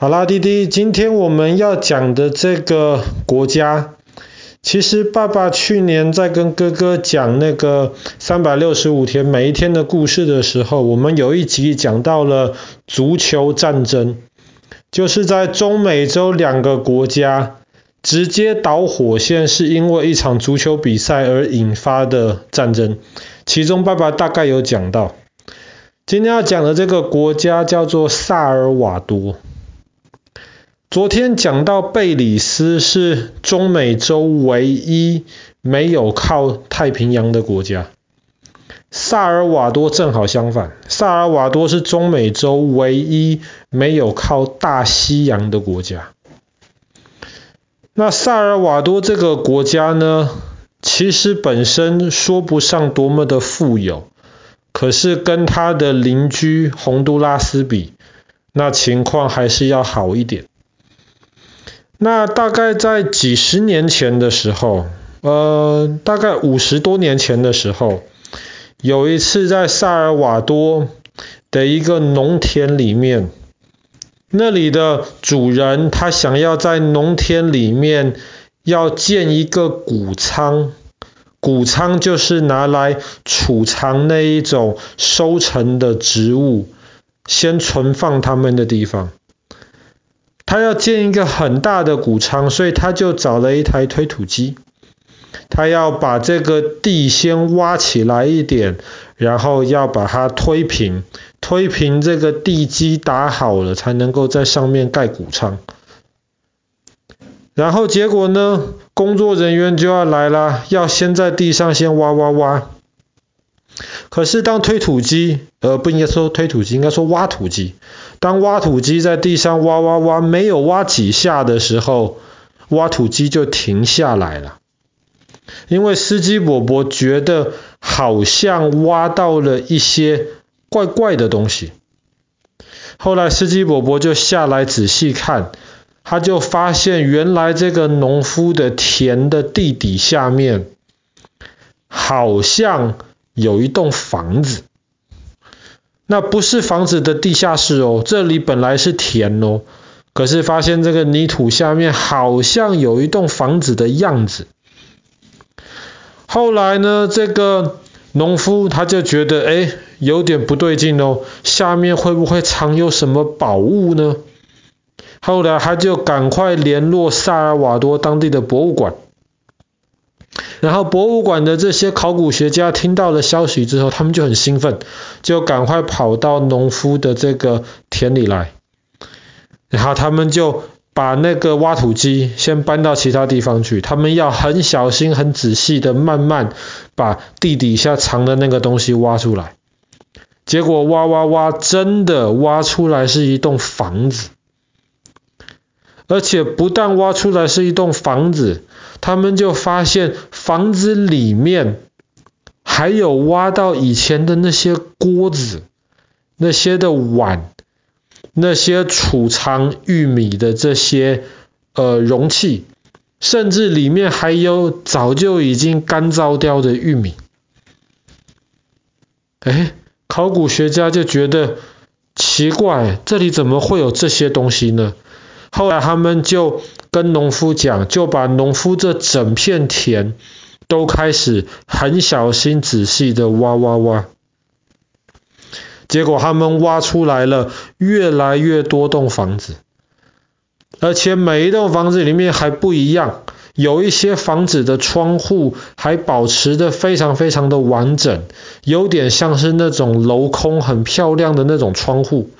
好啦，弟弟，今天我们要讲的这个国家，其实爸爸去年在跟哥哥讲那个三百六十五天每一天的故事的时候，我们有一集讲到了足球战争，就是在中美洲两个国家直接导火线，是因为一场足球比赛而引发的战争，其中爸爸大概有讲到。今天要讲的这个国家叫做萨尔瓦多。昨天讲到贝里斯是中美洲唯一没有靠太平洋的国家，萨尔瓦多正好相反，萨尔瓦多是中美洲唯一没有靠大西洋的国家。那萨尔瓦多这个国家呢，其实本身说不上多么的富有，可是跟他的邻居洪都拉斯比，那情况还是要好一点。那大概在几十年前的时候，呃，大概五十多年前的时候，有一次在萨尔瓦多的一个农田里面，那里的主人他想要在农田里面要建一个谷仓，谷仓就是拿来储藏那一种收成的植物，先存放它们的地方。他要建一个很大的谷仓，所以他就找了一台推土机。他要把这个地先挖起来一点，然后要把它推平，推平这个地基打好了，才能够在上面盖谷仓。然后结果呢，工作人员就要来了，要先在地上先挖挖挖。可是当推土机，呃，不应该说推土机，应该说挖土机。当挖土机在地上挖挖挖，没有挖几下的时候，挖土机就停下来了。因为司机伯伯觉得好像挖到了一些怪怪的东西。后来司机伯伯就下来仔细看，他就发现原来这个农夫的田的地底下面，好像有一栋房子。那不是房子的地下室哦，这里本来是田哦，可是发现这个泥土下面好像有一栋房子的样子。后来呢，这个农夫他就觉得，哎，有点不对劲哦，下面会不会藏有什么宝物呢？后来他就赶快联络萨尔瓦多当地的博物馆。然后博物馆的这些考古学家听到了消息之后，他们就很兴奋，就赶快跑到农夫的这个田里来。然后他们就把那个挖土机先搬到其他地方去，他们要很小心、很仔细的慢慢把地底下藏的那个东西挖出来。结果挖挖挖，真的挖出来是一栋房子，而且不但挖出来是一栋房子。他们就发现房子里面还有挖到以前的那些锅子、那些的碗、那些储藏玉米的这些呃容器，甚至里面还有早就已经干燥掉的玉米。哎，考古学家就觉得奇怪，这里怎么会有这些东西呢？后来他们就跟农夫讲，就把农夫这整片田都开始很小心仔细的挖挖挖。结果他们挖出来了越来越多栋房子，而且每一栋房子里面还不一样，有一些房子的窗户还保持的非常非常的完整，有点像是那种镂空很漂亮的那种窗户。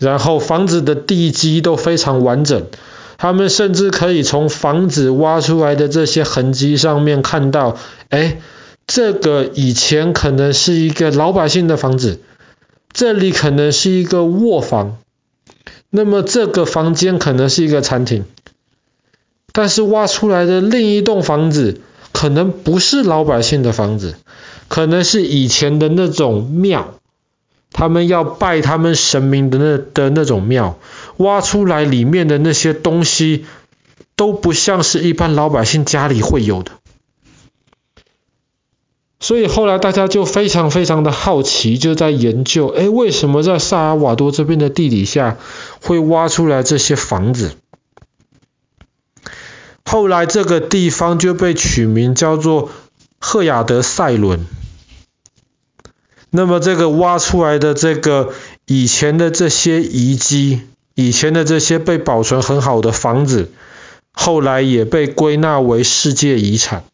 然后房子的地基都非常完整，他们甚至可以从房子挖出来的这些痕迹上面看到，哎，这个以前可能是一个老百姓的房子，这里可能是一个卧房，那么这个房间可能是一个餐厅，但是挖出来的另一栋房子可能不是老百姓的房子，可能是以前的那种庙。他们要拜他们神明的那的那种庙，挖出来里面的那些东西都不像是一般老百姓家里会有的。所以后来大家就非常非常的好奇，就在研究，哎，为什么在萨尔瓦多这边的地底下会挖出来这些房子？后来这个地方就被取名叫做赫亚德塞伦。那么这个挖出来的这个以前的这些遗迹，以前的这些被保存很好的房子，后来也被归纳为世界遗产。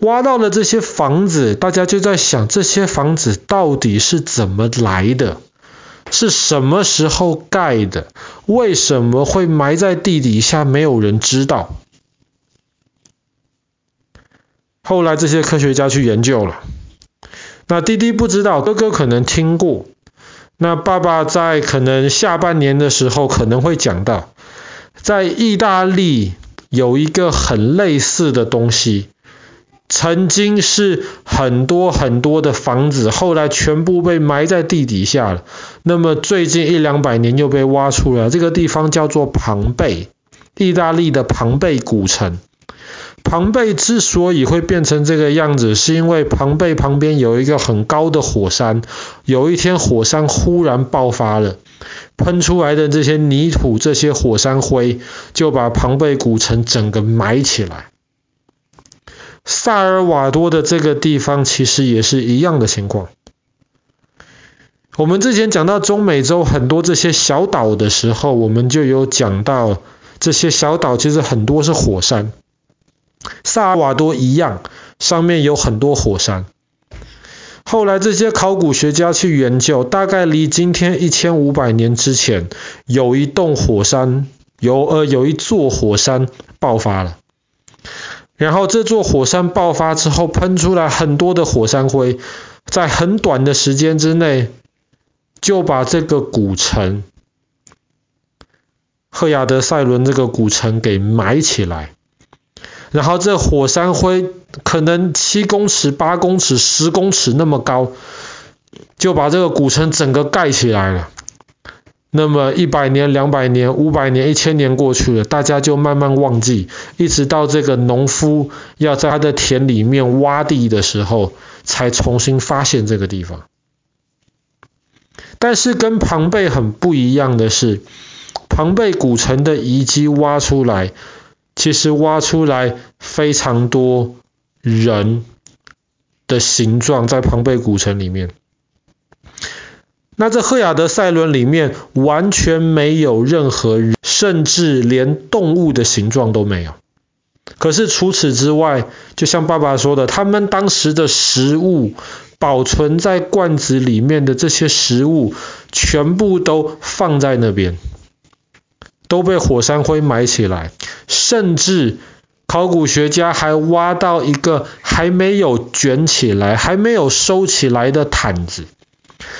挖到了这些房子，大家就在想，这些房子到底是怎么来的？是什么时候盖的？为什么会埋在地底下？没有人知道。后来这些科学家去研究了。那弟弟不知道，哥哥可能听过。那爸爸在可能下半年的时候可能会讲到，在意大利有一个很类似的东西。曾经是很多很多的房子，后来全部被埋在地底下了。那么最近一两百年又被挖出来，这个地方叫做庞贝，意大利的庞贝古城。庞贝之所以会变成这个样子，是因为庞贝旁边有一个很高的火山，有一天火山忽然爆发了，喷出来的这些泥土、这些火山灰，就把庞贝古城整个埋起来。萨尔瓦多的这个地方其实也是一样的情况。我们之前讲到中美洲很多这些小岛的时候，我们就有讲到这些小岛其实很多是火山。萨尔瓦多一样，上面有很多火山。后来这些考古学家去研究，大概离今天一千五百年之前，有一栋火山，有呃有一座火山爆发了。然后这座火山爆发之后，喷出来很多的火山灰，在很短的时间之内，就把这个古城赫亚德塞伦这个古城给埋起来。然后这火山灰可能七公尺、八公尺、十公尺那么高，就把这个古城整个盖起来了。那么一百年、两百年、五百年、一千年过去了，大家就慢慢忘记，一直到这个农夫要在他的田里面挖地的时候，才重新发现这个地方。但是跟庞贝很不一样的是，庞贝古城的遗迹挖出来，其实挖出来非常多人的形状，在庞贝古城里面。那这赫亚德塞伦里面完全没有任何人，甚至连动物的形状都没有。可是除此之外，就像爸爸说的，他们当时的食物保存在罐子里面的这些食物，全部都放在那边，都被火山灰埋起来。甚至考古学家还挖到一个还没有卷起来、还没有收起来的毯子。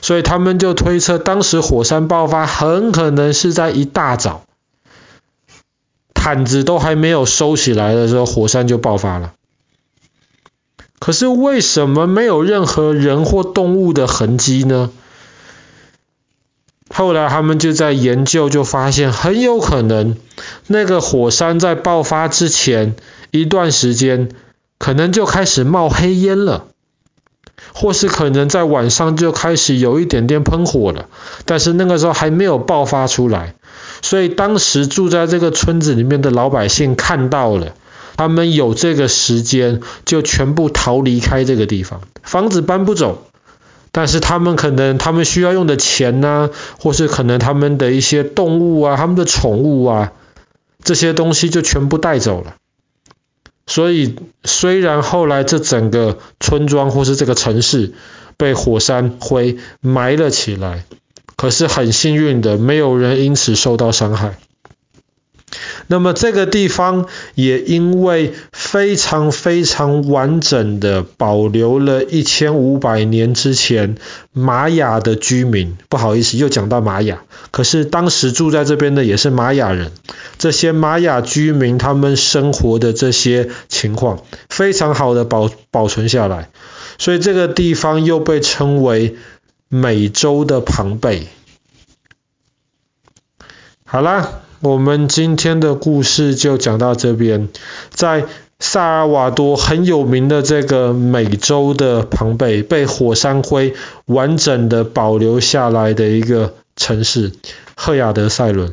所以他们就推测，当时火山爆发很可能是在一大早，毯子都还没有收起来的时候，火山就爆发了。可是为什么没有任何人或动物的痕迹呢？后来他们就在研究，就发现很有可能，那个火山在爆发之前一段时间，可能就开始冒黑烟了。或是可能在晚上就开始有一点点喷火了，但是那个时候还没有爆发出来，所以当时住在这个村子里面的老百姓看到了，他们有这个时间就全部逃离开这个地方，房子搬不走，但是他们可能他们需要用的钱呢、或是可能他们的一些动物啊，他们的宠物啊，这些东西就全部带走了。所以，虽然后来这整个村庄或是这个城市被火山灰埋了起来，可是很幸运的，没有人因此受到伤害。那么这个地方也因为非常非常完整的保留了一千五百年之前玛雅的居民，不好意思，又讲到玛雅，可是当时住在这边的也是玛雅人，这些玛雅居民他们生活的这些情况非常好的保保存下来，所以这个地方又被称为美洲的庞贝。好啦。我们今天的故事就讲到这边。在萨尔瓦多很有名的这个美洲的庞贝，被火山灰完整的保留下来的一个城市——赫亚德塞伦。